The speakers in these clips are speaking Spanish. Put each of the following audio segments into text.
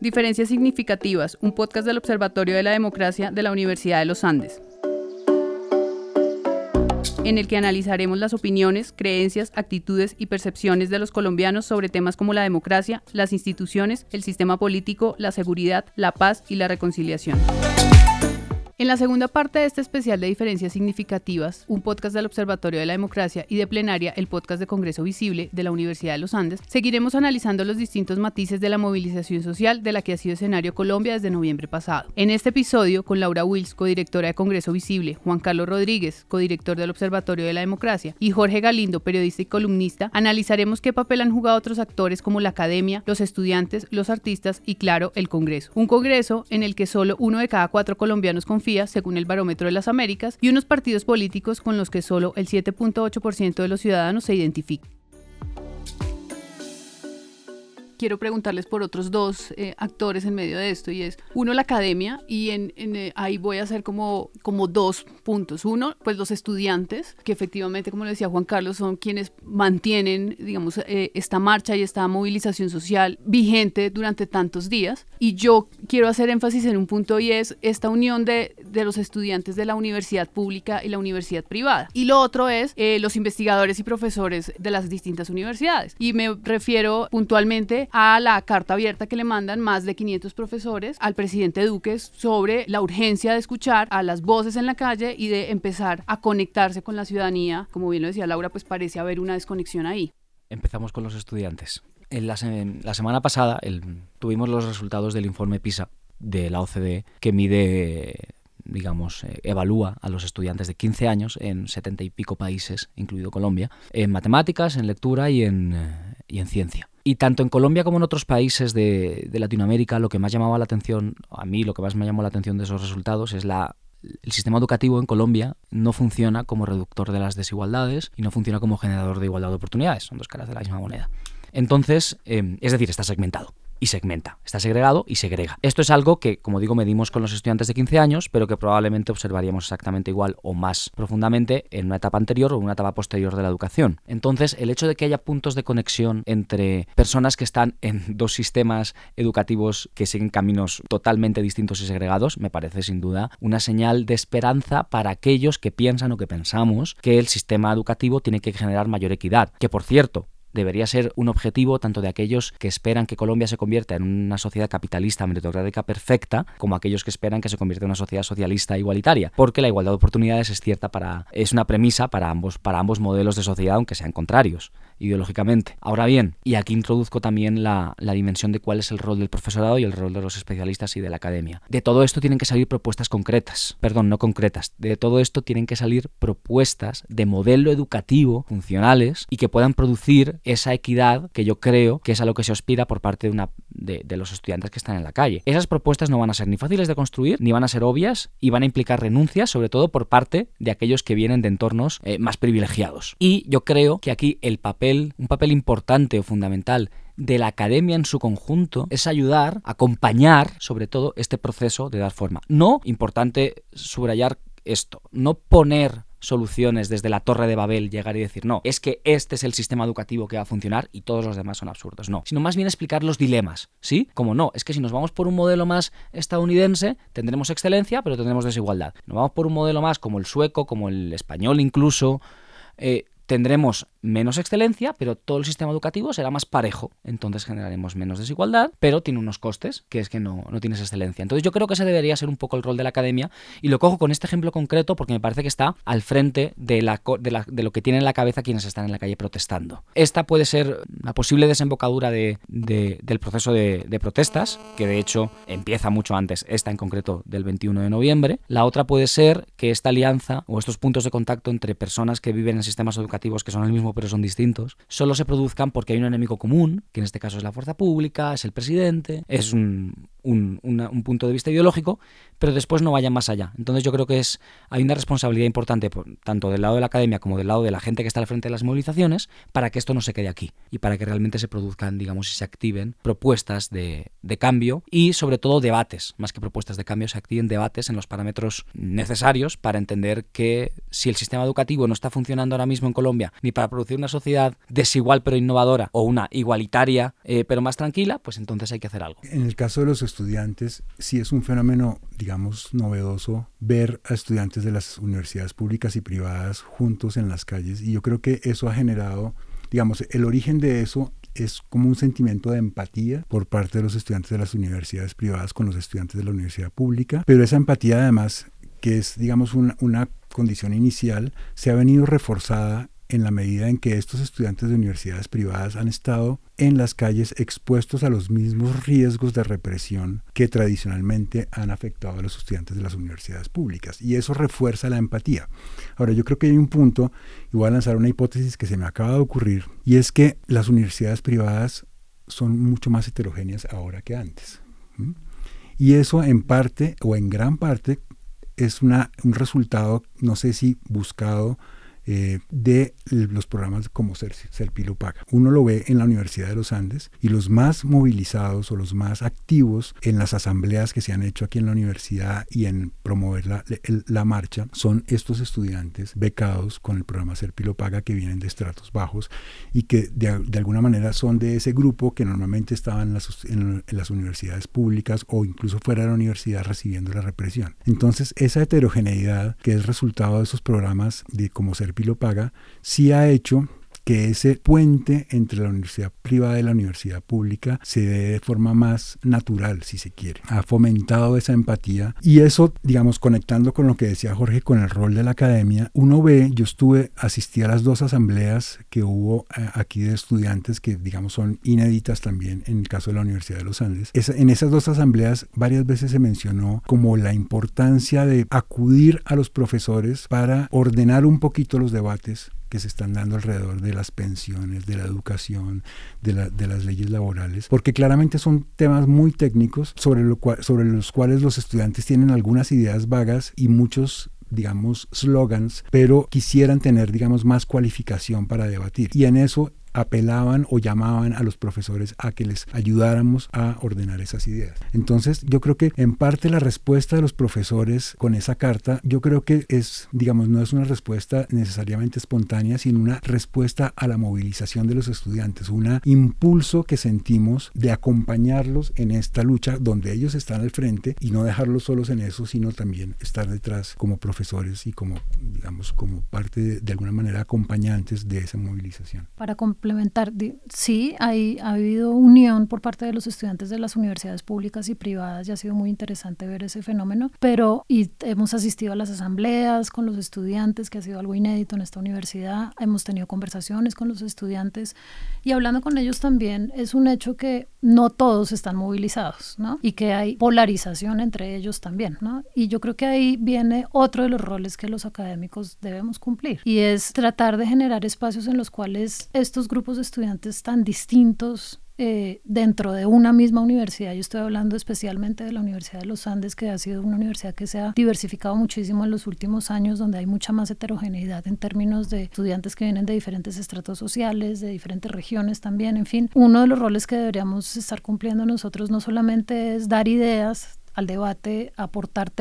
Diferencias Significativas, un podcast del Observatorio de la Democracia de la Universidad de los Andes, en el que analizaremos las opiniones, creencias, actitudes y percepciones de los colombianos sobre temas como la democracia, las instituciones, el sistema político, la seguridad, la paz y la reconciliación. En la segunda parte de este especial de diferencias significativas, un podcast del Observatorio de la Democracia y de plenaria, el podcast de Congreso Visible de la Universidad de los Andes, seguiremos analizando los distintos matices de la movilización social de la que ha sido escenario Colombia desde noviembre pasado. En este episodio, con Laura Wills, codirectora de Congreso Visible, Juan Carlos Rodríguez, codirector del Observatorio de la Democracia, y Jorge Galindo, periodista y columnista, analizaremos qué papel han jugado otros actores como la academia, los estudiantes, los artistas y, claro, el Congreso. Un Congreso en el que solo uno de cada cuatro colombianos confía según el Barómetro de las Américas, y unos partidos políticos con los que solo el 7.8% de los ciudadanos se identifican quiero preguntarles por otros dos eh, actores en medio de esto y es uno la academia y en, eh, ahí voy a hacer como, como dos puntos. Uno, pues los estudiantes, que efectivamente, como le decía Juan Carlos, son quienes mantienen, digamos, eh, esta marcha y esta movilización social vigente durante tantos días. Y yo quiero hacer énfasis en un punto y es esta unión de, de los estudiantes de la universidad pública y la universidad privada. Y lo otro es los investigadores y profesores de las distintas universidades. Y me refiero puntualmente a la carta abierta que le mandan más de 500 profesores al presidente Duque sobre la urgencia de escuchar a las voces en la calle y de empezar a conectarse con la ciudadanía. Como bien lo decía Laura, pues parece haber una desconexión ahí. Empezamos con los estudiantes. En la, semana pasada tuvimos los resultados del informe PISA de la OCDE que mide digamos, eh, evalúa a los estudiantes de 15 años en 70 y pico países, incluido Colombia, en matemáticas, en lectura y en, eh, ciencia. Y tanto en Colombia como en otros países de, Latinoamérica, lo que más llamaba la atención, a mí lo que más me llamó la atención de esos resultados es la el sistema educativo en Colombia no funciona como reductor de las desigualdades y no funciona como generador de igualdad de oportunidades. Son dos caras de la misma moneda. Entonces, eh, es decir, está segmentado y segmenta. Está segregado y segrega. Esto es algo que, como digo, medimos con los estudiantes de 15 años, pero que probablemente observaríamos exactamente igual o más profundamente en una etapa anterior o una etapa posterior de la educación. Entonces, el hecho de que haya puntos de conexión entre personas que están en dos sistemas educativos que siguen caminos totalmente distintos y segregados, me parece sin duda una señal de esperanza para aquellos que piensan o que pensamos que el sistema educativo tiene que generar mayor equidad. Que por cierto, debería ser un objetivo tanto de aquellos que esperan que Colombia se convierta en una sociedad capitalista meritocrática perfecta, como aquellos que esperan que se convierta en una sociedad socialista igualitaria, porque la igualdad de oportunidades es cierta para es una premisa para ambos para ambos modelos de sociedad aunque sean contrarios ideológicamente. Ahora bien, y aquí introduzco también la, la dimensión de cuál es el rol del profesorado y el rol de los especialistas y de la academia. De todo esto tienen que salir propuestas concretas, perdón, no concretas, de todo esto tienen que salir propuestas de modelo educativo funcionales y que puedan producir esa equidad que yo creo que es a lo que se aspira por parte de, una, de, los estudiantes que están en la calle. Esas propuestas no van a ser ni fáciles de construir, ni van a ser obvias y van a implicar renuncias, sobre todo por parte de aquellos que vienen de entornos eh, más privilegiados. Y yo creo que aquí el papel un papel importante o fundamental de la academia en su conjunto es ayudar, acompañar sobre todo este proceso de dar forma. No, importante subrayar esto, no poner soluciones desde la torre de Babel, llegar y decir, no, es que este es el sistema educativo que va a funcionar y todos los demás son absurdos. No, sino más bien explicar los dilemas, ¿sí? Como no, es que si nos vamos por un modelo más estadounidense, tendremos excelencia, pero tendremos desigualdad. Nos vamos por un modelo más como el sueco, como el español incluso, eh, tendremos menos excelencia, pero todo el sistema educativo será más parejo. Entonces generaremos menos desigualdad, pero tiene unos costes, que es que no, no tienes excelencia. Entonces yo creo que ese debería ser un poco el rol de la academia y lo cojo con este ejemplo concreto porque me parece que está al frente de, la, de, lo que tienen en la cabeza quienes están en la calle protestando. Esta puede ser la posible desembocadura de, del proceso de, de protestas, que de hecho empieza mucho antes, esta en concreto del 21 de noviembre. La otra puede ser que esta alianza o estos puntos de contacto entre personas que viven en sistemas educativos que son el mismo pero son distintos, solo se produzcan porque hay un enemigo común, que en este caso es la fuerza pública, es el presidente, es un, un, un, punto de vista ideológico, pero después no vayan más allá. Entonces yo creo que es hay una responsabilidad importante tanto del lado de la academia como del lado de la gente que está al frente de las movilizaciones para que esto no se quede aquí y para que realmente se produzcan, digamos, y se activen propuestas de, de cambio y sobre todo debates, más que propuestas de cambio, se activen debates en los parámetros necesarios para entender que si el sistema educativo no está funcionando ahora mismo en Colombia ni para producir una sociedad desigual pero innovadora o una igualitaria eh, pero más tranquila, pues entonces hay que hacer algo. En el caso de los estudiantes, sí es un fenómeno, digamos, novedoso ver a estudiantes de las universidades públicas y privadas juntos en las calles y yo creo que eso ha generado, digamos, el origen de eso es como un sentimiento de empatía por parte de los estudiantes de las universidades privadas con los estudiantes de la universidad pública, pero esa empatía además, que es, digamos, una, una condición inicial, se ha venido reforzada en la medida en que estos estudiantes de universidades privadas han estado en las calles expuestos a los mismos riesgos de represión que tradicionalmente han afectado a los estudiantes de las universidades públicas. Y eso refuerza la empatía. Ahora, yo creo que hay un punto, y voy a lanzar una hipótesis que se me acaba de ocurrir, y es que las universidades privadas son mucho más heterogéneas ahora que antes. Y eso en parte o en gran parte es una, un resultado, no sé si buscado, eh, de los programas como Serpilo Paga. Uno lo ve en la Universidad de los Andes y los más movilizados o los más activos en las asambleas que se han hecho aquí en la universidad y en promover la, la marcha son estos estudiantes becados con el programa Serpilo Paga que vienen de estratos bajos y que de, de alguna manera son de ese grupo que normalmente estaban en las, en las universidades públicas o incluso fuera de la universidad recibiendo la represión. Entonces esa heterogeneidad que es resultado de esos programas de como Serpilo lo paga, sí ha hecho que ese puente entre la universidad privada y la universidad pública se dé de forma más natural, si se quiere. Ha fomentado esa empatía y eso, digamos, conectando con lo que decía Jorge, con el rol de la academia, uno ve, yo estuve, asistí a las dos asambleas que hubo eh, aquí de estudiantes que, digamos, son inéditas también en el caso de la Universidad de los Andes. en esas dos asambleas varias veces se mencionó como la importancia de acudir a los profesores para ordenar un poquito los debates que se están dando alrededor de las pensiones, de la educación, de, las leyes laborales, porque claramente son temas muy técnicos sobre, lo sobre los cuales los estudiantes tienen algunas ideas vagas y muchos digamos, slogans, pero quisieran tener, digamos, más cualificación para debatir. Y en eso apelaban o llamaban a los profesores a que les ayudáramos a ordenar esas ideas. Entonces, yo creo que en parte la respuesta de los profesores con esa carta, yo creo que es, digamos, no es una respuesta necesariamente espontánea, sino una respuesta a la movilización de los estudiantes, un impulso que sentimos de acompañarlos en esta lucha donde ellos están al frente y no dejarlos solos en eso, sino también estar detrás como profesores y como, digamos, como parte de, de alguna manera acompañantes de esa movilización. Para complementar, sí, hay, ha habido unión por parte de los estudiantes de las universidades públicas y privadas y ha sido muy interesante ver ese fenómeno, pero y hemos asistido a las asambleas con los estudiantes, que ha sido algo inédito en esta universidad, hemos tenido conversaciones con los estudiantes y hablando con ellos también es un hecho que no todos están movilizados, ¿no? Y que hay polarización entre ellos también, ¿no? Y yo creo que ahí viene otro de los roles que los académicos debemos cumplir y es tratar de generar espacios en los cuales estos grupos de estudiantes tan distintos eh, dentro de una misma universidad. Yo estoy hablando especialmente de la Universidad de los Andes, que ha sido una universidad que se ha diversificado muchísimo en los últimos años, donde hay mucha más heterogeneidad en términos de estudiantes que vienen de diferentes estratos sociales, de diferentes regiones también. En fin, uno de los roles que deberíamos estar cumpliendo nosotros no solamente es dar ideas, al debate, aportar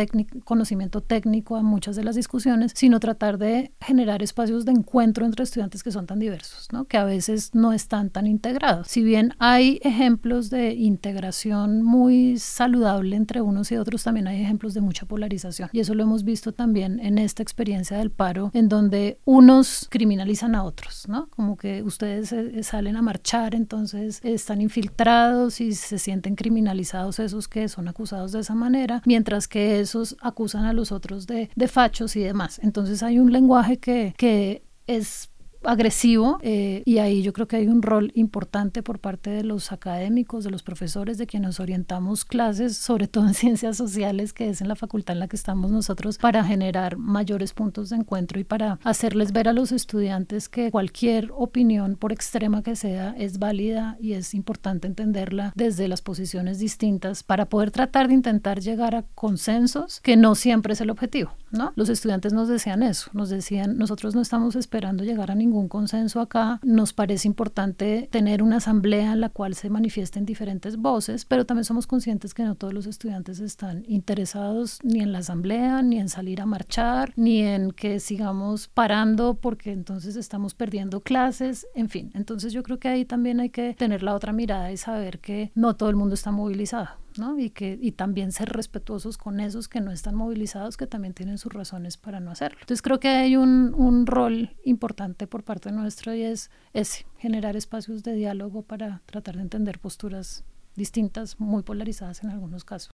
conocimiento técnico a muchas de las discusiones, sino tratar de generar espacios de encuentro entre estudiantes que son tan diversos, ¿no? que a veces no están tan integrados. Si bien hay ejemplos de integración muy saludable entre unos y otros, también hay ejemplos de mucha polarización. Y eso lo hemos visto también en esta experiencia del paro, en donde unos criminalizan a otros, ¿no? Como que ustedes eh, salen a marchar, entonces están infiltrados y se sienten criminalizados esos que son acusados de esa manera, mientras que esos acusan a los otros de, de fachos y demás. Entonces hay un lenguaje que, que es agresivo eh, y ahí yo creo que hay un rol importante por parte de los académicos, de los profesores, de quienes orientamos clases, sobre todo en ciencias sociales, que es en la facultad en la que estamos nosotros, para generar mayores puntos de encuentro y para hacerles ver a los estudiantes que cualquier opinión, por extrema que sea, es válida y es importante entenderla desde las posiciones distintas para poder tratar de intentar llegar a consensos, que no siempre es el objetivo, ¿no? Los estudiantes nos decían eso, nos decían, nosotros no estamos esperando llegar a ningún consenso acá, nos parece importante tener una asamblea en la cual se manifiesten diferentes voces, pero también somos conscientes que no todos los estudiantes están interesados ni en la asamblea, ni en salir a marchar, ni en que sigamos parando porque entonces estamos perdiendo clases, en fin. Entonces yo creo que ahí también hay que tener la otra mirada y saber que no todo el mundo está movilizado. ¿No? Y, que, y también ser respetuosos con esos que no están movilizados, que también tienen sus razones para no hacerlo. Entonces creo que hay un, un rol importante por parte nuestro y es ese, generar espacios de diálogo para tratar de entender posturas distintas, muy polarizadas en algunos casos.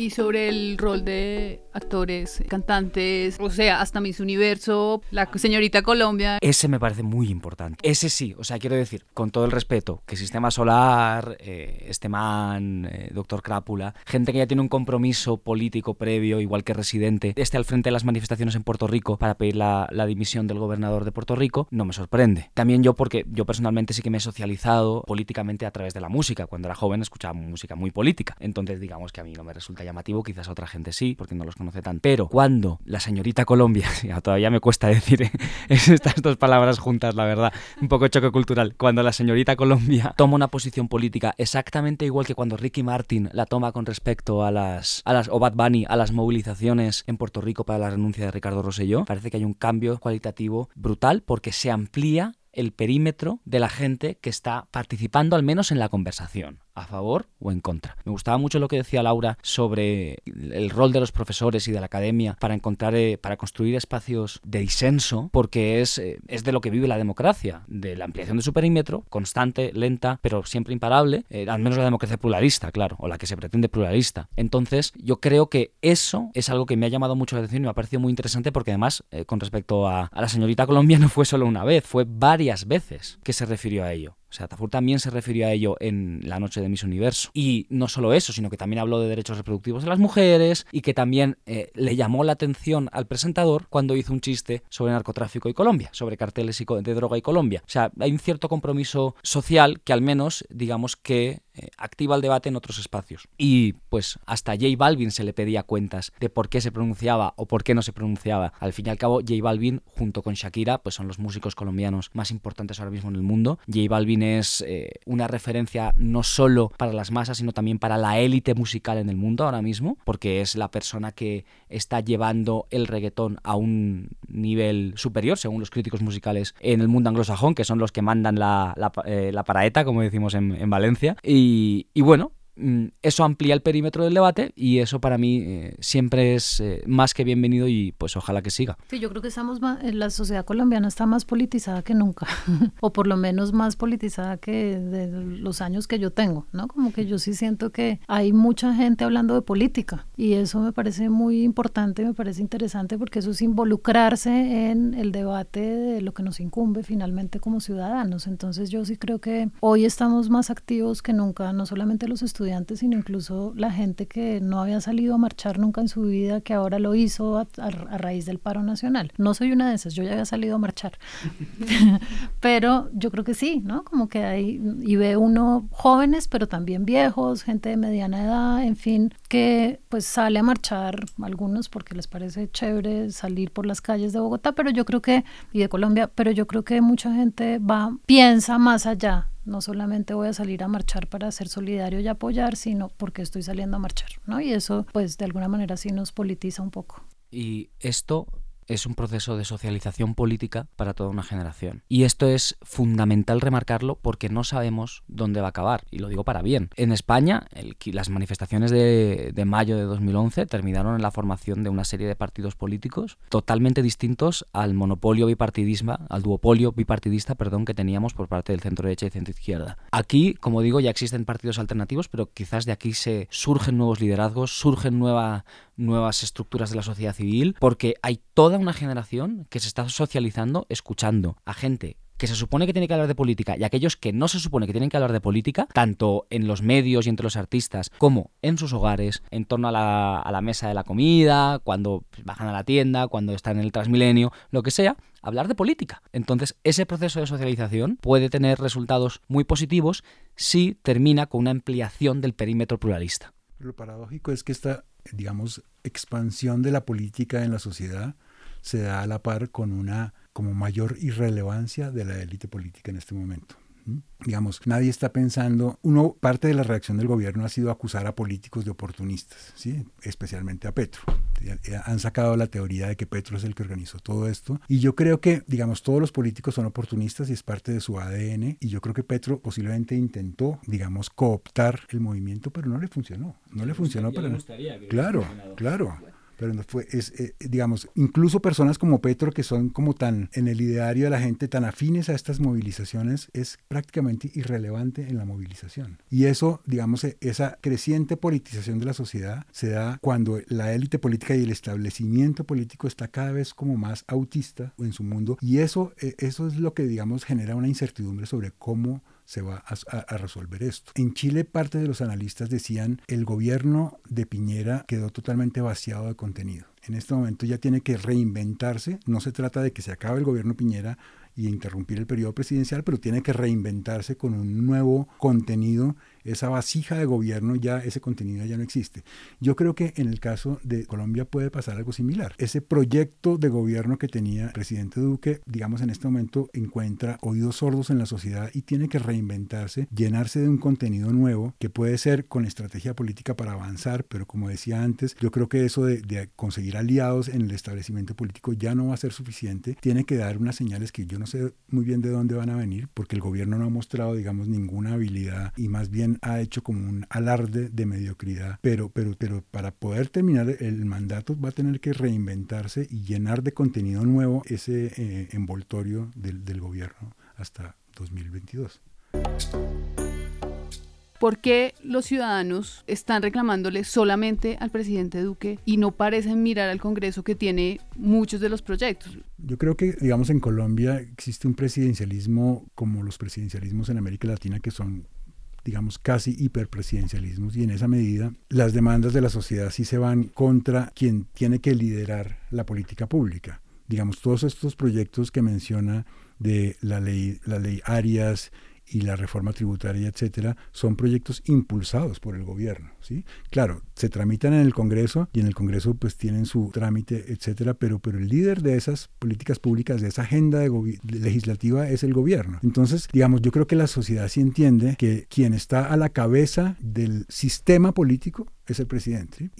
Y sobre el rol de actores, cantantes, o sea, hasta Miss Universo, la señorita Colombia. Ese me parece muy importante. Ese sí, o sea, quiero decir, con todo el respeto, que Sistema Solar, eh, este man, eh, Doctor Crápula, gente que ya tiene un compromiso político previo, igual que residente, esté al frente de las manifestaciones en Puerto Rico para pedir la, la dimisión del gobernador de Puerto Rico, no me sorprende. También yo, porque yo personalmente sí que me he socializado políticamente a través de la música. Cuando era joven escuchaba música muy política. Entonces, digamos que a mí no me resulta llamativo, quizás a otra gente sí, porque no los conoce tan. Pero cuando la señorita Colombia, todavía me cuesta decir ¿eh? estas dos palabras juntas, la verdad, un poco choque cultural, cuando la señorita Colombia toma una posición política exactamente igual que cuando Ricky Martin la toma con respecto a las, a las o Bad Bunny, a las movilizaciones en Puerto Rico para la renuncia de Ricardo Rosselló, parece que hay un cambio cualitativo brutal porque se amplía el perímetro de la gente que está participando al menos en la conversación a favor o en contra. Me gustaba mucho lo que decía Laura sobre el rol de los profesores y de la academia para encontrar, eh, para construir espacios de disenso, porque es, eh, es de lo que vive la democracia, de la ampliación de su perímetro, constante, lenta, pero siempre imparable, eh, al menos la democracia pluralista, claro, o la que se pretende pluralista. Entonces, yo creo que eso es algo que me ha llamado mucho la atención y me ha parecido muy interesante porque además, con respecto a, a la señorita Colombia, no fue solo una vez, fue varias veces que se refirió a ello. O sea, Tafur también se refirió a ello en la noche de Miss Universo. Y no solo eso, sino que también habló de derechos reproductivos de las mujeres y que también eh, le llamó la atención al presentador cuando hizo un chiste sobre narcotráfico y Colombia, sobre carteles de droga y Colombia. O sea, hay un cierto compromiso social que al menos, digamos que eh, activa el debate en otros espacios. Y pues hasta J Balvin se le pedía cuentas de por qué se pronunciaba o por qué no se pronunciaba. Al fin y al cabo, J Balvin junto con Shakira pues son los músicos colombianos más importantes ahora mismo en el mundo. J Balvin es eh, una referencia no solo para las masas, sino también para la élite musical en el mundo ahora mismo, porque es la persona que está llevando el reggaetón a un nivel superior, según los críticos musicales, en el mundo anglosajón, que son los que mandan la, la, eh, paraeta, como decimos en, en Valencia. Y y, bueno, eso amplía el perímetro del debate y eso para mí eh, siempre es eh, más que bienvenido y pues ojalá que siga. Sí, yo creo que estamos la sociedad colombiana está más politizada que nunca, o por lo menos más politizada que de los años que yo tengo, ¿no? Como que yo sí siento que hay mucha gente hablando de política y eso me parece muy importante, me parece interesante porque eso es involucrarse en el debate de lo que nos incumbe finalmente como ciudadanos. Entonces yo sí creo que hoy estamos más activos que nunca, no solamente los estudiantes, sino incluso la gente que no había salido a marchar nunca en su vida, que ahora lo hizo a, raíz del paro nacional. No soy una de esas, yo ya había salido a marchar. pero yo creo que sí, ¿no? Como que hay, y ve uno jóvenes, pero también viejos, gente de mediana edad, en fin, que pues sale a marchar, algunos porque les parece chévere salir por las calles de Bogotá, pero yo creo que, y de Colombia, pero yo creo que mucha gente va, piensa más allá no solamente voy a salir a marchar para ser solidario y apoyar, sino porque estoy saliendo a marchar, ¿no? Y eso, pues, de alguna manera sí nos politiza un poco. Y esto es un proceso de socialización política para toda una generación. Y esto es fundamental remarcarlo porque no sabemos dónde va a acabar, y lo digo para bien. En España, las manifestaciones de, mayo de 2011 terminaron en la formación de una serie de partidos políticos totalmente distintos al monopolio bipartidismo, al duopolio bipartidista, perdón, que teníamos por parte del centro derecha y centro izquierda. Aquí, como digo, ya existen partidos alternativos, pero quizás de aquí se surgen nuevos liderazgos, surgen nueva, nuevas estructuras de la sociedad civil, porque hay toda una generación que se está socializando escuchando a gente que se supone que tiene que hablar de política y aquellos que no se supone que tienen que hablar de política, tanto en los medios y entre los artistas, como en sus hogares, en torno a la, mesa de la comida, cuando bajan a la tienda, cuando están en el Transmilenio, lo que sea, hablar de política. Entonces, ese proceso de socialización puede tener resultados muy positivos si termina con una ampliación del perímetro pluralista. Lo paradójico es que esta, digamos, expansión de la política en la sociedad se da a la par con una como mayor irrelevancia de la élite política en este momento. Digamos, nadie está pensando, uno, parte de la reacción del gobierno ha sido acusar a políticos de oportunistas, ¿sí? especialmente a Petro. Han sacado la teoría de que Petro es el que organizó todo esto. Y yo creo que, digamos, todos los políticos son oportunistas y es parte de su ADN. Y yo creo que Petro posiblemente intentó, digamos, cooptar el movimiento, pero no le funcionó. No le funcionó para... Claro, claro pero no fue, es, eh, digamos, incluso personas como Petro, que son como tan en el ideario de la gente, tan afines a estas movilizaciones, es prácticamente irrelevante en la movilización. Y eso, digamos, e, esa creciente politización de la sociedad se da cuando la élite política y el establecimiento político está cada vez como más autista en su mundo, y eso, e, eso es lo que, digamos, genera una incertidumbre sobre cómo se va a, resolver esto. En Chile parte de los analistas decían el gobierno de Piñera quedó totalmente vaciado de contenido. En este momento ya tiene que reinventarse. No se trata de que se acabe el gobierno Piñera y interrumpir el periodo presidencial, pero tiene que reinventarse con un nuevo contenido esa vasija de gobierno ya, ese contenido ya no existe. Yo creo que en el caso de Colombia puede pasar algo similar. Ese proyecto de gobierno que tenía el presidente Duque, digamos en este momento encuentra oídos sordos en la sociedad y tiene que reinventarse, llenarse de un contenido nuevo que puede ser con estrategia política para avanzar, pero como decía antes, yo creo que eso de, de conseguir aliados en el establecimiento político ya no va a ser suficiente. Tiene que dar unas señales que yo no sé muy bien de dónde van a venir, porque el gobierno no ha mostrado, digamos, ninguna habilidad y más bien ha hecho como un alarde de mediocridad, pero, pero, pero para poder terminar el mandato va a tener que reinventarse y llenar de contenido nuevo ese eh, envoltorio del, del gobierno hasta 2022. ¿Por qué los ciudadanos están reclamándole solamente al presidente Duque y no parecen mirar al Congreso que tiene muchos de los proyectos? Yo creo que, digamos, en Colombia existe un presidencialismo como los presidencialismos en América Latina que son digamos, casi hiperpresidencialismos y en esa medida las demandas de la sociedad sí se van contra quien tiene que liderar la política pública. Digamos, todos estos proyectos que menciona de la ley, la ley Arias y la reforma tributaria, etcétera, son proyectos impulsados por el gobierno, ¿sí? Claro, se tramitan en el Congreso y en el Congreso pues tienen su trámite, etcétera, pero pero el líder de esas políticas públicas, de esa agenda legislativa es el gobierno. Entonces, digamos, yo creo que la sociedad sí entiende que quien está a la cabeza del sistema político es el presidente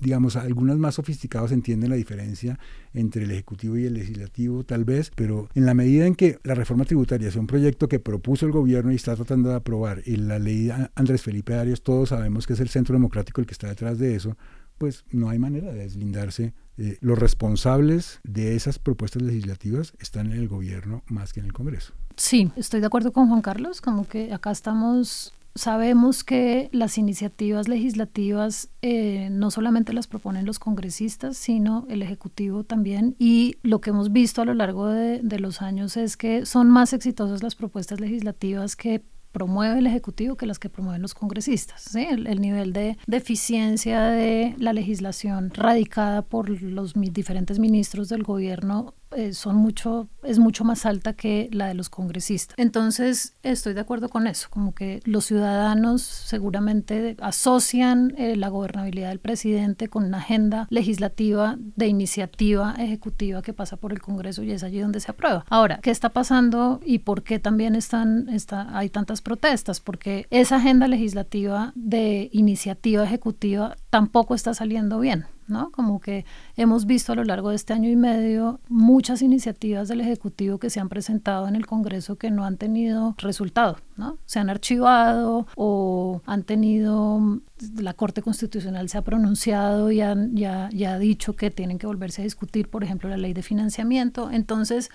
digamos, algunos más sofisticados entienden la diferencia entre el Ejecutivo y el Legislativo, tal vez, pero en la medida en que la reforma tributaria es un proyecto que propuso el gobierno y está tratando de aprobar, y la ley Andrés Felipe Arias, todos sabemos que es el centro democrático el que está detrás de eso, pues no hay manera de deslindarse. los responsables de esas propuestas legislativas están en el gobierno más que en el Congreso. Sí, estoy de acuerdo con Juan Carlos, como que acá estamos sabemos que las iniciativas legislativas eh, no solamente las proponen los congresistas, sino el Ejecutivo también. Y lo que hemos visto a lo largo de, los años es que son más exitosas las propuestas legislativas que promueve el Ejecutivo que las que promueven los congresistas. El, el, nivel de, deficiencia de la legislación radicada por los diferentes ministros del gobierno eh, son mucho, es mucho más alta que la de los congresistas. Entonces, estoy de acuerdo con eso, como que los ciudadanos seguramente asocian eh, la gobernabilidad del presidente con una agenda legislativa de iniciativa ejecutiva que pasa por el Congreso y es allí donde se aprueba. Ahora, ¿qué está pasando y por qué también están, está, hay tantas protestas? Porque esa agenda legislativa de iniciativa ejecutiva tampoco está saliendo bien. ¿No? Como que hemos visto a lo largo de este año y medio muchas iniciativas del Ejecutivo que se han presentado en el Congreso que no han tenido resultado, ¿no? Se han archivado o han tenido, la Corte Constitucional se ha pronunciado y ya ha dicho que tienen que volverse a discutir, por ejemplo, la ley de financiamiento. Entonces,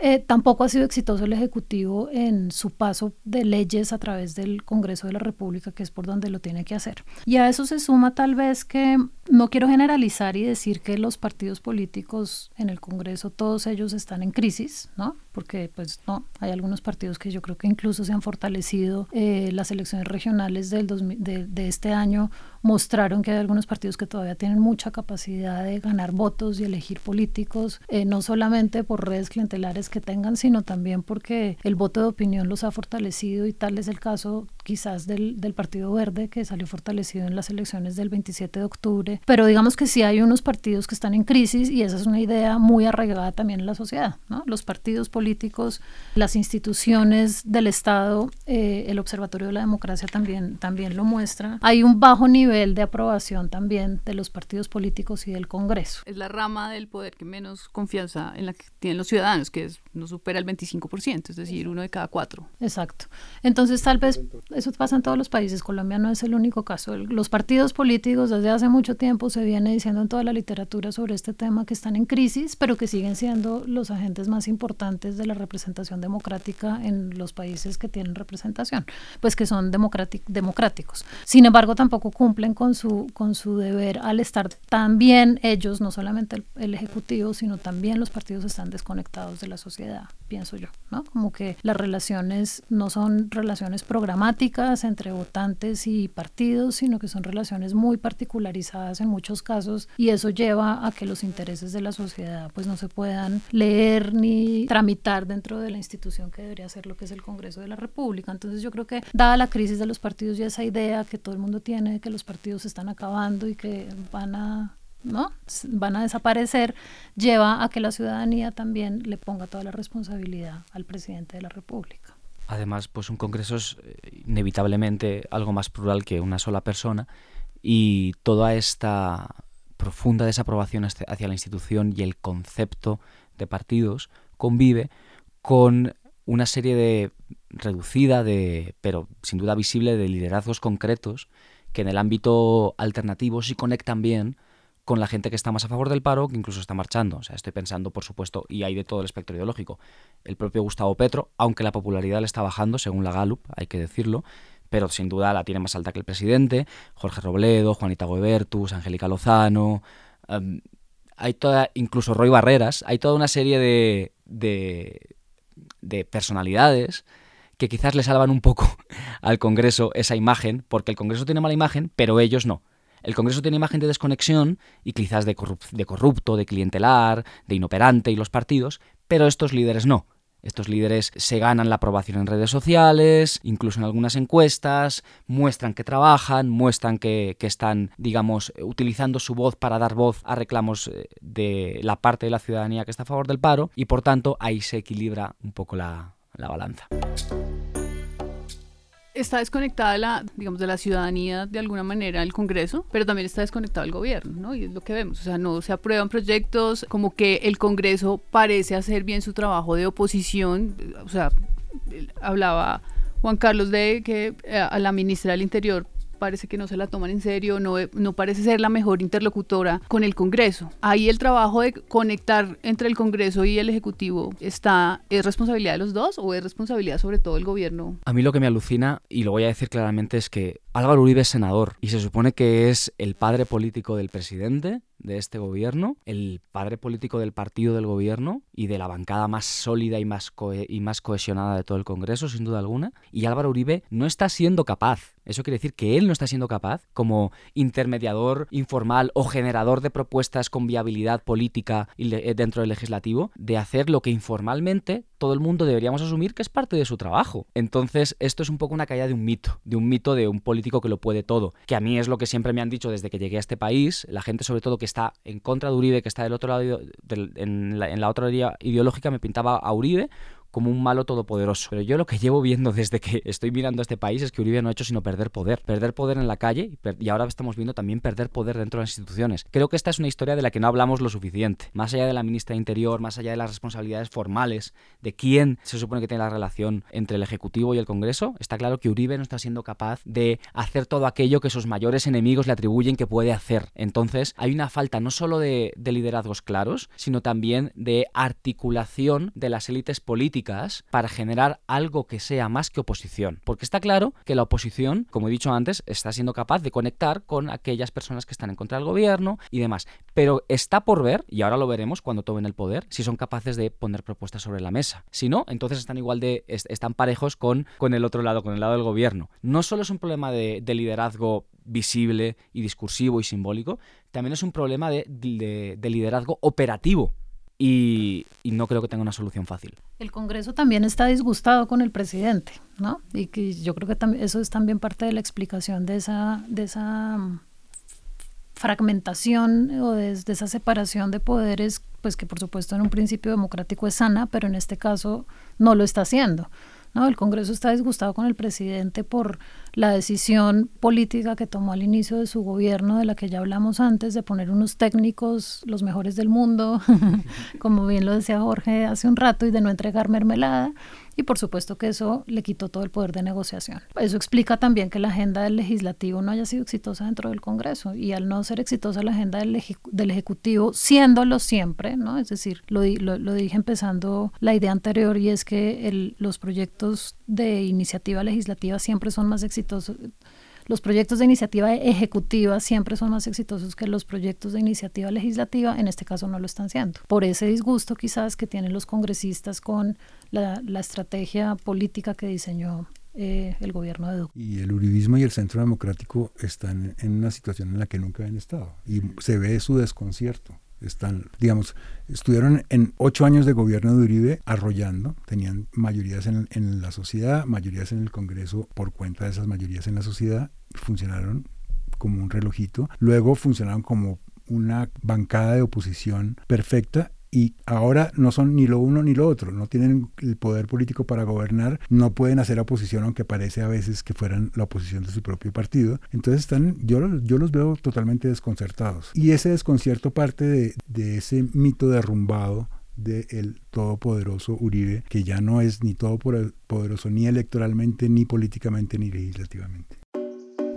eh, tampoco ha sido exitoso el Ejecutivo en su paso de leyes a través del Congreso de la República, que es por donde lo tiene que hacer. Y a eso se suma tal vez que no quiero generalizar y decir que los partidos políticos en el Congreso, todos ellos están en crisis, ¿no? Porque pues no, hay algunos partidos que yo creo que incluso se han fortalecido. Eh, las elecciones regionales del de, de este año mostraron que hay algunos partidos que todavía tienen mucha capacidad de ganar votos y elegir políticos, eh, no solamente por redes clientelares que tengan, sino también porque el voto de opinión los ha fortalecido y tal es el caso quizás del, del Partido Verde que salió fortalecido en las elecciones del 27 de octubre. Pero digamos que sí hay unos partidos que están en crisis y esa es una idea muy arraigada también en la sociedad. ¿no? Los partidos políticos, las instituciones del Estado, eh, el Observatorio de la Democracia también, también lo muestra. Hay un bajo nivel de aprobación también de los partidos políticos y del Congreso. Es la rama del poder que menos confianza en la que tienen los ciudadanos, que es, no supera el 25%, es decir, uno de cada cuatro. Exacto. Entonces tal vez eso pasa en todos los países, Colombia no es el único caso. Los partidos políticos desde hace mucho tiempo se viene diciendo en toda la literatura sobre este tema que están en crisis, pero que siguen siendo los agentes más importantes de la representación democrática en los países que tienen representación, pues que son democráticos. Sin embargo, tampoco cumplen con su, con su deber al estar también ellos, no solamente el, el Ejecutivo, sino también los partidos están desconectados de la sociedad, pienso yo, ¿no? Como que las relaciones no son relaciones programáticas, entre votantes y partidos, sino que son relaciones muy particularizadas en muchos casos y eso lleva a que los intereses de la sociedad pues no se puedan leer ni tramitar dentro de la institución que debería ser lo que es el Congreso de la República. Entonces yo creo que dada la crisis de los partidos y esa idea que todo el mundo tiene de que los partidos se están acabando y que van a ¿no? van a desaparecer, lleva a que la ciudadanía también le ponga toda la responsabilidad al presidente de la República. Además, pues un congreso es eh, inevitablemente algo más plural que una sola persona y toda esta profunda desaprobación hacia la institución y el concepto de partidos convive con una serie de reducida de pero sin duda visible de liderazgos concretos que en el ámbito alternativo sí conectan bien con la gente que está más a favor del paro, que incluso está marchando. O sea, estoy pensando, por supuesto, y hay de todo el espectro ideológico. El propio Gustavo Petro, aunque la popularidad le está bajando, según la Gallup, hay que decirlo, pero sin duda la tiene más alta que el presidente, Jorge Robledo, Juanita Goebertus, Angélica Lozano, em, hay toda, incluso Roy Barreras, hay toda una serie de, de, de personalidades que quizás le salvan un poco al Congreso esa imagen, porque el Congreso tiene mala imagen, pero ellos no. El Congreso tiene imagen de desconexión y quizás de, corrupto, de clientelar, de inoperante y los partidos, pero estos líderes no. Estos líderes se ganan la aprobación en redes sociales, incluso en algunas encuestas, muestran que trabajan, muestran que, están, digamos, utilizando su voz para dar voz a reclamos eh, de la parte de la ciudadanía que está a favor del paro y por tanto ahí se equilibra un poco la balanza está desconectada la, digamos, de la ciudadanía de alguna manera el Congreso, pero también está desconectado el gobierno, ¿no? Y es lo que vemos, o sea, no se aprueban proyectos, como que el Congreso parece hacer bien su trabajo de oposición, o sea, hablaba Juan Carlos de que eh, a la ministra del Interior parece que no se la toman en serio, no, no parece ser la mejor interlocutora con el Congreso. Ahí el trabajo de conectar entre el Congreso y el Ejecutivo está, ¿es responsabilidad de los dos o es responsabilidad sobre todo del gobierno? A mí lo que me alucina, y lo voy a decir claramente, es que Álvaro Uribe es senador y se supone que es el padre político del presidente de este gobierno, el padre político del partido del gobierno y de la bancada más sólida y más, y más cohesionada de todo el Congreso, sin duda alguna. Y Álvaro Uribe no está siendo capaz, eso quiere decir que él no está siendo capaz, como intermediador informal o generador de propuestas con viabilidad política dentro del legislativo, de hacer lo que informalmente todo el mundo deberíamos asumir que es parte de su trabajo. Entonces, esto es un poco una caída de un mito, de un mito de un político que lo puede todo, que a mí es lo que siempre me han dicho desde que llegué a este país, la gente sobre todo que está en contra de Uribe, que está del otro lado, en, la, en la otra área ideológica, me pintaba a Uribe como un malo todopoderoso. Pero yo lo que llevo viendo desde que estoy mirando a este país es que Uribe no ha hecho sino perder poder. Perder poder en la calle y, ahora estamos viendo también perder poder dentro de las instituciones. Creo que esta es una historia de la que no hablamos lo suficiente. Más allá de la ministra de Interior, más allá de las responsabilidades formales, de quién se supone que tiene la relación entre el Ejecutivo y el Congreso, está claro que Uribe no está siendo capaz de hacer todo aquello que sus mayores enemigos le atribuyen que puede hacer. Entonces, hay una falta no solo de, de liderazgos claros, sino también de articulación de las élites políticas para generar algo que sea más que oposición. Porque está claro que la oposición, como he dicho antes, está siendo capaz de conectar con aquellas personas que están en contra del gobierno y demás. Pero está por ver, y ahora lo veremos cuando tomen el poder, si son capaces de poner propuestas sobre la mesa. Si no, entonces están igual de, están parejos con, con el otro lado, con el lado del gobierno. No solo es un problema de, liderazgo visible y discursivo y simbólico, también es un problema de, de liderazgo operativo y, no creo que tenga una solución fácil. El Congreso también está disgustado con el presidente, ¿no? Y que yo creo que eso es también parte de la explicación de esa, de esa mm, fragmentación o de, esa separación de poderes, pues que por supuesto en un principio democrático es sana, pero en este caso no lo está haciendo. ¿No? El Congreso está disgustado con el presidente por la decisión política que tomó al inicio de su gobierno, de la que ya hablamos antes, de poner unos técnicos, los mejores del mundo, como bien lo decía Jorge hace un rato, y de no entregar mermelada y por supuesto que eso le quitó todo el poder de negociación. Eso explica también que la agenda del legislativo no haya sido exitosa dentro del Congreso y al no ser exitosa la agenda del, del Ejecutivo, siéndolo siempre, ¿no? Es decir, lo, lo, dije empezando la idea anterior y es que los proyectos de iniciativa legislativa siempre son más exitosos los proyectos de iniciativa ejecutiva siempre son más exitosos que los proyectos de iniciativa legislativa, en este caso no lo están siendo. Por ese disgusto quizás que tienen los congresistas con la, estrategia política que diseñó eh, el gobierno de Duque. Y el uribismo y el centro democrático están en una situación en la que nunca habían estado. Y se ve su desconcierto. Están, digamos, estuvieron en ocho años de gobierno de Uribe arrollando, tenían mayorías en, en, la sociedad, mayorías en el Congreso. Por cuenta de esas mayorías en la sociedad, funcionaron como un relojito, luego funcionaron como una bancada de oposición perfecta y ahora no son ni lo uno ni lo otro, no tienen el poder político para gobernar, no pueden hacer oposición, aunque parece a veces que fueran la oposición de su propio partido. Entonces están, yo, yo los veo totalmente desconcertados. Y ese desconcierto parte de, de ese mito derrumbado del todopoderoso Uribe, que ya no es ni todopoderoso ni electoralmente, ni políticamente, ni legislativamente.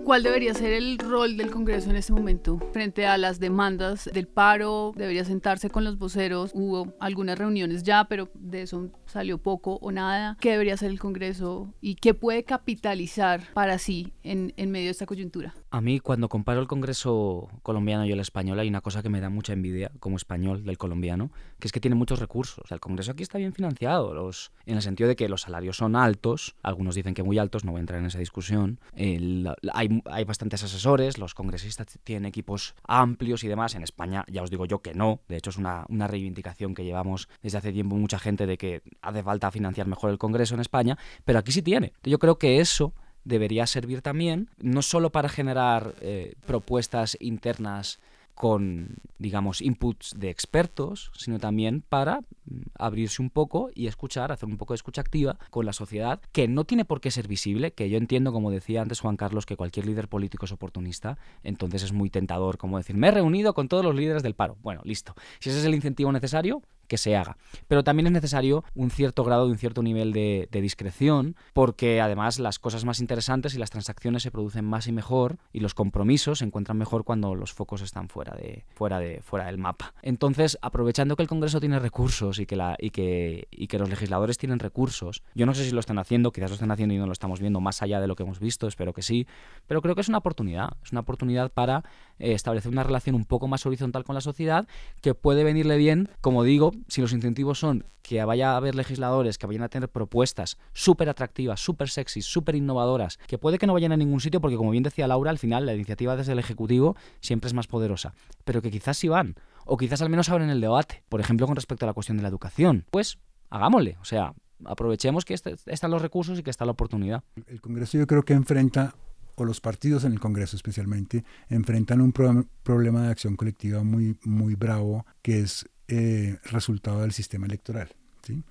¿Cuál debería ser el rol del Congreso en este momento frente a las demandas del paro? ¿Debería sentarse con los voceros? Hubo algunas reuniones ya, pero de eso salió poco o nada. ¿Qué debería hacer el Congreso y qué puede capitalizar para sí en, medio de esta coyuntura? A mí, cuando comparo el Congreso colombiano y el español, hay una cosa que me da mucha envidia como español del colombiano, que es que tiene muchos recursos. el Congreso aquí está bien financiado, los, en el sentido de que los salarios son altos, algunos dicen que muy altos, no voy a entrar en esa discusión. hay, hay bastantes asesores, los congresistas tienen equipos amplios y demás. En España, ya os digo yo que no. De hecho, es una, una reivindicación que llevamos desde hace tiempo mucha gente de que hace falta financiar mejor el Congreso en España, pero aquí sí tiene. Yo creo que eso debería servir también, no solo para generar eh, propuestas internas con, digamos, inputs de expertos, sino también para mm, abrirse un poco y escuchar, hacer un poco de escucha activa con la sociedad, que no tiene por qué ser visible, que yo entiendo, como decía antes Juan Carlos, que cualquier líder político es oportunista, entonces es muy tentador como decir, me he reunido con todos los líderes del paro. Bueno, listo. Si ese es el incentivo necesario, que se haga. Pero también es necesario un cierto grado un cierto nivel de, discreción, porque además las cosas más interesantes y las transacciones se producen más y mejor, y los compromisos se encuentran mejor cuando los focos están fuera, de, fuera, de, fuera del mapa. Entonces, aprovechando que el Congreso tiene recursos y que, la, y, que, y que los legisladores tienen recursos, yo no sé si lo están haciendo, quizás lo están haciendo y no lo estamos viendo más allá de lo que hemos visto, espero que sí, pero creo que es una oportunidad, es una oportunidad para eh, establecer una relación un poco más horizontal con la sociedad que puede venirle bien, como digo, si los incentivos son que vaya a haber legisladores que vayan a tener propuestas súper atractivas, súper sexy, súper innovadoras, que puede que no vayan a ningún sitio porque como bien decía Laura, al final la iniciativa desde el Ejecutivo siempre es más poderosa, pero que quizás sí van, o quizás al menos abren el debate, por ejemplo con respecto a la cuestión de la educación, pues hagámosle, o sea, aprovechemos que este, están los recursos y que está la oportunidad. El Congreso yo creo que enfrenta o los partidos en el Congreso especialmente, enfrentan un problema de acción colectiva muy, muy bravo que es eh, resultado del sistema electoral. ¿sí?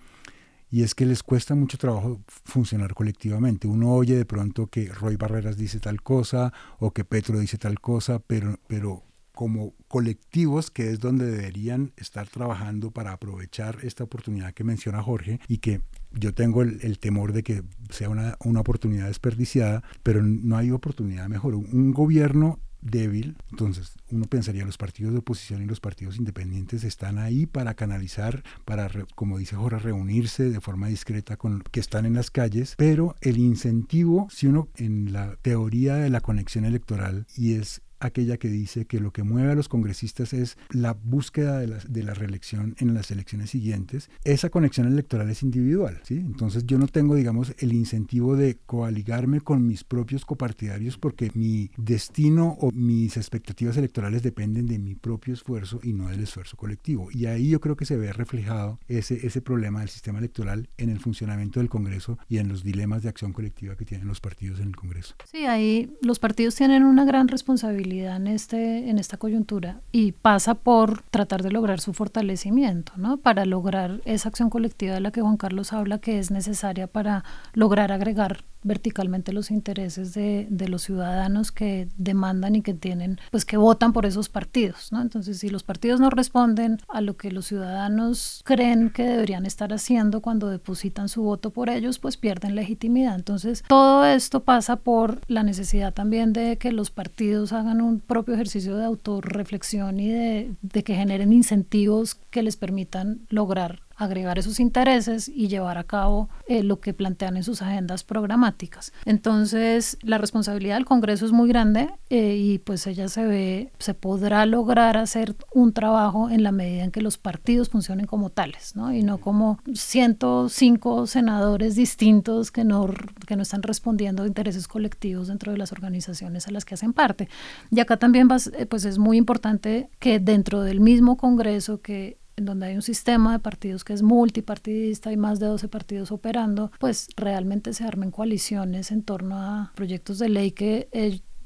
y es que les cuesta mucho trabajo funcionar colectivamente. Uno oye de pronto que Roy Barreras dice tal cosa o que Petro dice tal cosa, pero, pero como colectivos, que es donde deberían estar trabajando para aprovechar esta oportunidad que menciona Jorge y que yo tengo el, temor de que sea una, una, oportunidad desperdiciada, pero no hay oportunidad mejor. Un gobierno débil. Entonces, uno pensaría los partidos de oposición y los partidos independientes están ahí para canalizar, para, como dice Jorge, reunirse de forma discreta con que están en las calles, pero el incentivo, si uno en la teoría de la conexión electoral, y es aquella que dice que lo que mueve a los congresistas es la búsqueda de la, de la reelección en las elecciones siguientes, esa conexión electoral es individual, ¿sí? Entonces yo no tengo, digamos, el incentivo de coaligarme con mis propios copartidarios porque mi destino o mis expectativas electorales dependen de mi propio esfuerzo y no del esfuerzo colectivo. Y ahí yo creo que se ve reflejado ese, ese problema del sistema electoral en el funcionamiento del Congreso y en los dilemas de acción colectiva que tienen los partidos en el Congreso. Sí, ahí los partidos tienen una gran responsabilidad en, este, en esta coyuntura y pasa por tratar de lograr su fortalecimiento, ¿no? Para lograr esa acción colectiva de la que Juan Carlos habla que es necesaria para lograr agregar verticalmente los intereses de, de, los ciudadanos que demandan y que tienen, pues que votan por esos partidos, ¿no? Entonces, si los partidos no responden a lo que los ciudadanos creen que deberían estar haciendo cuando depositan su voto por ellos, pues pierden legitimidad. Entonces, todo esto pasa por la necesidad también de que los partidos hagan un propio ejercicio de autorreflexión y de, de que generen incentivos que les permitan lograr agregar esos intereses y llevar a cabo eh, lo que plantean en sus agendas programáticas. Entonces, la responsabilidad del Congreso es muy grande eh, y pues ella se ve, se podrá lograr hacer un trabajo en la medida en que los partidos funcionen como tales, ¿no? Y no como 105 senadores distintos que no, que no están respondiendo a intereses colectivos dentro de las organizaciones a las que hacen parte. Y acá también eh, pues es muy importante que dentro del mismo Congreso que en donde hay un sistema de partidos que es multipartidista y más de 12 partidos operando, pues realmente se armen coaliciones en torno a proyectos de ley que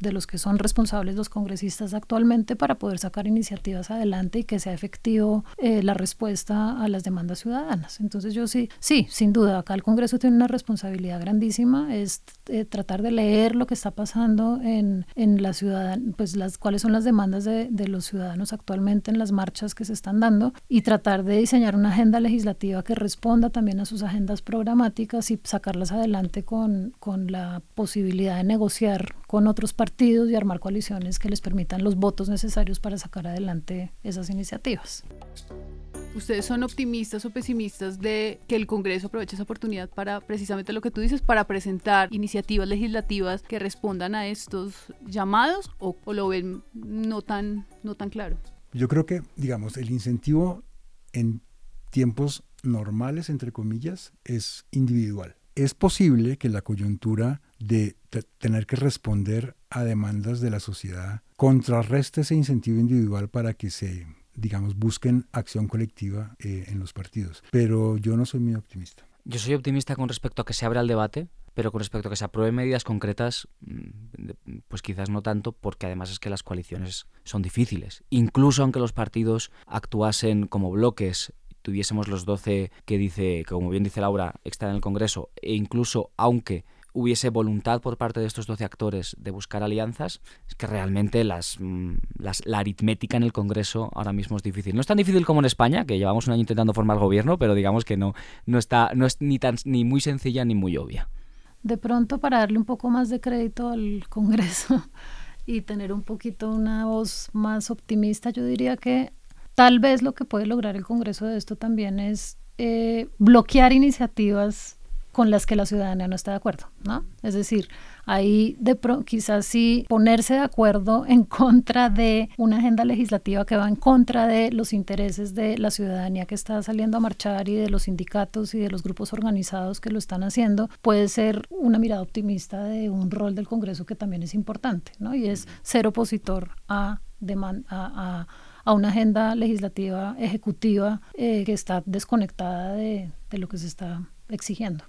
de los que son responsables los congresistas actualmente para poder sacar iniciativas adelante y que sea efectivo eh, la respuesta a las demandas ciudadanas. Entonces yo sí, sí, sin duda, acá el Congreso tiene una responsabilidad grandísima, es eh, tratar de leer lo que está pasando en, en la ciudad, pues las cuáles son las demandas de, de los ciudadanos actualmente en las marchas que se están dando y tratar de diseñar una agenda legislativa que responda también a sus agendas programáticas y sacarlas adelante con, con la posibilidad de negociar con otros partidos partidos y armar coaliciones que les permitan los votos necesarios para sacar adelante esas iniciativas. ¿Ustedes son optimistas o pesimistas de que el Congreso aproveche esa oportunidad para precisamente lo que tú dices, para presentar iniciativas legislativas que respondan a estos llamados o, o lo ven no tan, no tan claro? Yo creo que, digamos, el incentivo en tiempos normales, entre comillas, es individual. Es posible que la coyuntura de tener que responder a demandas de la sociedad contrarresta ese incentivo individual para que se, digamos, busquen acción colectiva eh, en los partidos. Pero yo no soy muy optimista. Yo soy optimista con respecto a que se abra el debate, pero con respecto a que se aprueben medidas concretas, mm, pues quizás no tanto, porque además es que las coaliciones son difíciles. Incluso aunque los partidos actuasen como bloques tuviésemos los 12 que dice, como bien dice Laura, están en el Congreso, e incluso aunque hubiese voluntad por parte de estos 12 actores de buscar alianzas, es que realmente mm, las, la aritmética en el Congreso ahora mismo es difícil. No es tan difícil como en España, que llevamos un año intentando formar gobierno, pero digamos que no, no, está, no es ni, tan, ni muy sencilla ni muy obvia. De pronto, para darle un poco más de crédito al Congreso y tener un poquito una voz más optimista, yo diría que tal vez lo que puede lograr el Congreso de esto también es eh, bloquear iniciativas con las que la ciudadanía no está de acuerdo, ¿no? Es decir, ahí de quizás sí ponerse de acuerdo en contra de una agenda legislativa que va en contra de los intereses de la ciudadanía que está saliendo a marchar y de los sindicatos y de los grupos organizados que lo están haciendo, puede ser una mirada optimista de un rol del Congreso que también es importante, ¿no? Y es ser opositor a, a, a una agenda legislativa ejecutiva eh, que está desconectada de, de lo que se está exigiendo.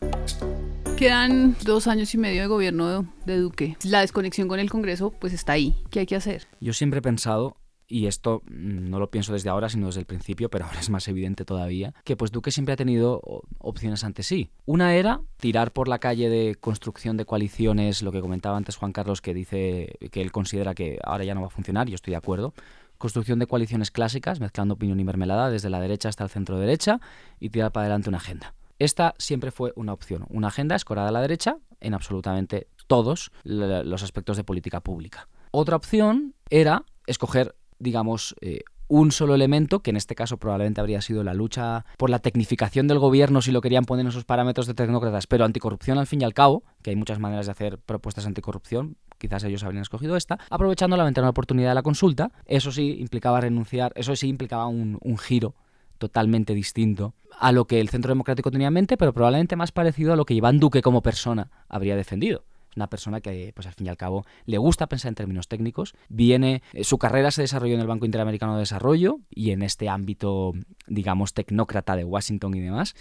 Quedan dos años y medio de gobierno de Duque. La desconexión con el Congreso pues está ahí. ¿Qué hay que hacer? Yo siempre he pensado y esto mm, no lo pienso desde ahora, sino desde el principio, pero ahora es más evidente todavía, que pues Duque siempre ha tenido opciones ante sí. Una era tirar por la calle de construcción de coaliciones, lo que comentaba antes Juan Carlos, que dice que él considera que ahora ya no va a funcionar, y yo estoy de acuerdo. Construcción de coaliciones clásicas, mezclando opinión y mermelada desde la derecha hasta el centro derecha, y tirar para adelante una agenda. Esta siempre fue una opción, una agenda escorada a la derecha en absolutamente todos los aspectos de política pública. Otra opción era escoger, digamos, eh, un solo elemento, que en este caso probablemente habría sido la lucha por la tecnificación del gobierno si lo querían poner en esos parámetros de tecnócratas, pero anticorrupción al fin y al cabo, que hay muchas maneras de hacer propuestas anticorrupción, quizás ellos habrían escogido esta, aprovechando la ventana de oportunidad de la consulta, eso sí implicaba renunciar, eso sí implicaba un, un giro totalmente distinto a lo que el Centro Democrático tenía en mente, pero probablemente más parecido a lo que Iván Duque como persona habría defendido una persona que, pues al fin y al cabo, le gusta pensar en términos técnicos. Viene, eh, su carrera se desarrolló en el Banco Interamericano de Desarrollo y en este ámbito, digamos, tecnócrata de Washington y demás.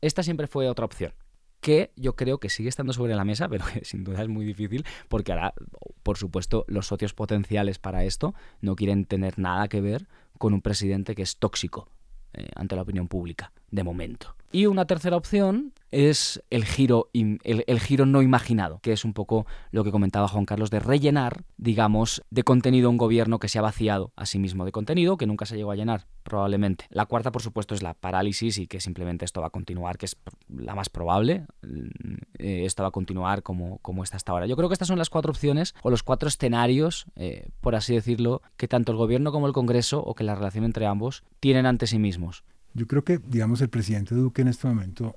Esta siempre fue otra opción que yo creo que sigue estando sobre la mesa, pero que sin duda es muy difícil, porque ahora, por supuesto, los socios potenciales para esto no quieren tener nada que ver con un presidente que es tóxico eh, ante la opinión pública, de momento. Y una tercera opción es el giro, el, giro no imaginado, que es un poco lo que comentaba Juan Carlos, de rellenar, digamos, de contenido un gobierno que se ha vaciado a sí mismo de contenido, que nunca se llegó a llenar, probablemente. La cuarta, por supuesto, es la parálisis y que simplemente esto va a continuar, que es la más probable. Eh, esto va a continuar como, como está hasta ahora. Yo creo que estas son las cuatro opciones o los cuatro escenarios, eh, por así decirlo, que tanto el gobierno como el Congreso o que la relación entre ambos tienen ante sí mismos. Yo creo que, digamos, el presidente Duque en este momento,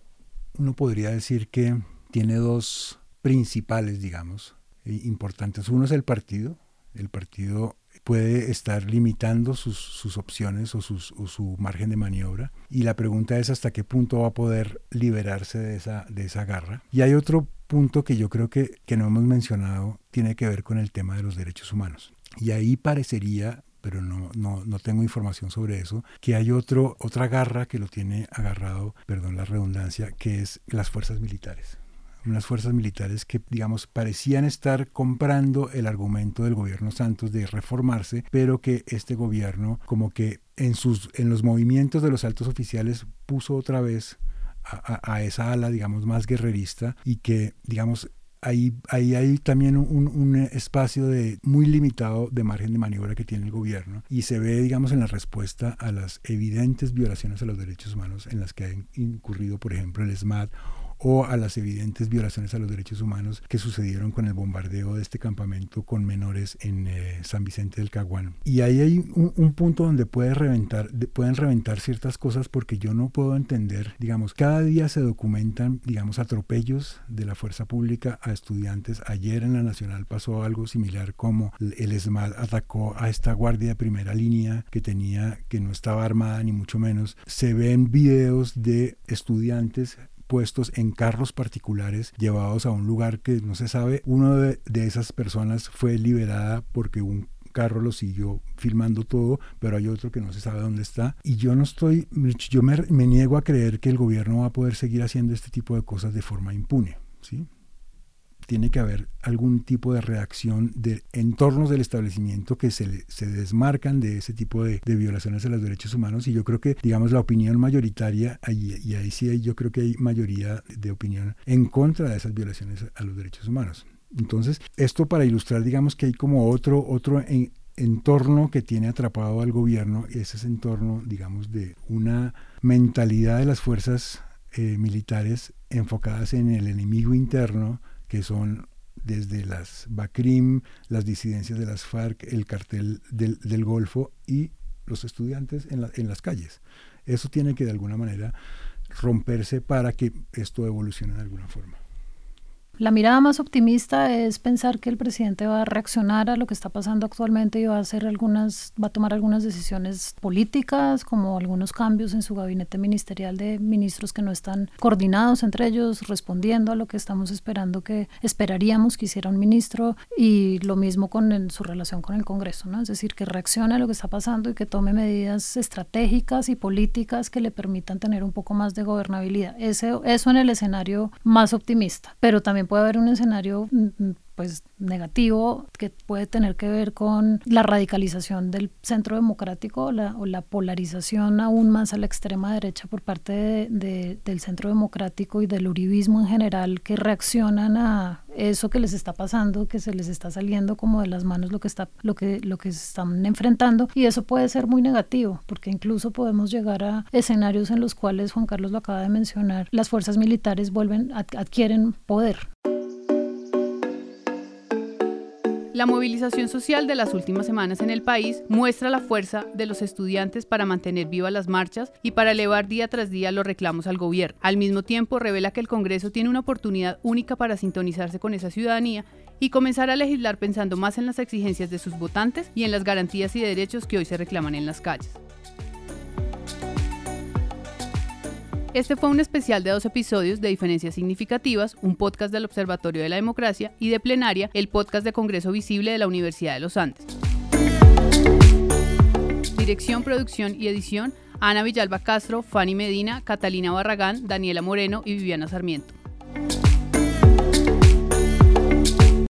uno podría decir que tiene dos principales, digamos, eh, importantes. Uno es el partido. El partido puede estar limitando sus, opciones o, su margen de maniobra. Y la pregunta es hasta qué punto va a poder liberarse de esa, de esa garra. Y hay otro punto que yo creo que, que no hemos mencionado, tiene que ver con el tema de los derechos humanos. Y ahí parecería pero no, no, no, tengo información sobre eso, que hay otro, otra garra que lo tiene agarrado, perdón la redundancia, que es las fuerzas militares. Unas fuerzas militares que, digamos, parecían estar comprando el argumento del gobierno Santos de reformarse, pero que este gobierno, como que en, sus, en los movimientos de los altos oficiales, puso otra vez a, a, esa ala, digamos, más guerrerista y que, digamos, ahí, ahí hay también un, espacio de, muy limitado de margen de maniobra que tiene el gobierno y se ve, digamos, en la respuesta a las evidentes violaciones a los derechos humanos en las que ha incurrido, por ejemplo, el SMAT o a las evidentes violaciones a los derechos humanos que sucedieron con el bombardeo de este campamento con menores en eh, San Vicente del Caguán. Y ahí hay un, punto donde puede reventar, pueden reventar ciertas cosas porque yo no puedo entender, digamos, cada día se documentan, digamos, atropellos de la fuerza pública a estudiantes. Ayer en la Nacional pasó algo similar como el ESMAD atacó a esta guardia de primera línea que tenía, que no estaba armada ni mucho menos. Se ven videos de estudiantes puestos en carros particulares llevados a un lugar que no se sabe. Uno de, esas personas fue liberada porque un carro lo siguió filmando todo, pero hay otro que no se sabe dónde está. Y yo no estoy, yo me, me niego a creer que el gobierno va a poder seguir haciendo este tipo de cosas de forma impune. ¿sí? Tiene que haber algún tipo de reacción de entornos del establecimiento que se, se desmarcan de ese tipo de, violaciones a los derechos humanos y yo creo que, digamos, la opinión mayoritaria, y ahí sí yo creo que hay mayoría de opinión en contra de esas violaciones a los derechos humanos. Entonces, esto para ilustrar, digamos que hay como otro, otro entorno que tiene atrapado al gobierno, ese es entorno, digamos, de una mentalidad de las fuerzas eh, militares enfocadas en el enemigo interno, que son desde las BACRIM, las disidencias de las FARC, el cartel del, Golfo y los estudiantes en las calles. Eso tiene que de alguna manera romperse para que esto evolucione de alguna forma. La mirada más optimista es pensar que el presidente va a reaccionar a lo que está pasando actualmente y va a hacer algunas, va a tomar algunas decisiones políticas, como algunos cambios en su gabinete ministerial de ministros que no están coordinados entre ellos, respondiendo a lo que estamos esperando que esperaríamos que hiciera un ministro, y lo mismo con su relación con el Congreso, ¿no? Es decir, que reaccione a lo que está pasando y que tome medidas estratégicas y políticas que le permitan tener un poco más de gobernabilidad. Ese, eso en el escenario más optimista, pero también puede haber un escenario mm, mm, pues negativo que puede tener que ver con la radicalización del centro democrático o la polarización aún más a la extrema derecha por parte del centro democrático y del uribismo en general que reaccionan a eso que les está pasando, que se les está saliendo como de las manos lo que está lo que lo que se están enfrentando y eso puede ser muy negativo, porque incluso podemos llegar a escenarios en los cuales Juan Carlos lo acaba de mencionar, las fuerzas militares vuelven adquieren poder. La movilización social de las últimas semanas en el país muestra la fuerza de los estudiantes para mantener vivas las marchas y para elevar día tras día los reclamos al gobierno. Al mismo tiempo, revela que el Congreso tiene una oportunidad única para sintonizarse con esa ciudadanía y comenzar a legislar pensando más en las exigencias de sus votantes y en las garantías y derechos que hoy se reclaman en las calles. Este fue un especial de dos episodios de Diferencias Significativas, un podcast del Observatorio de la Democracia y de Plenaria, el podcast de Congreso Visible de la Universidad de los Andes. Dirección, producción y edición, Ana Villalba Castro, Fanny Medina, Catalina Barragán, Daniela Moreno y Viviana Sarmiento.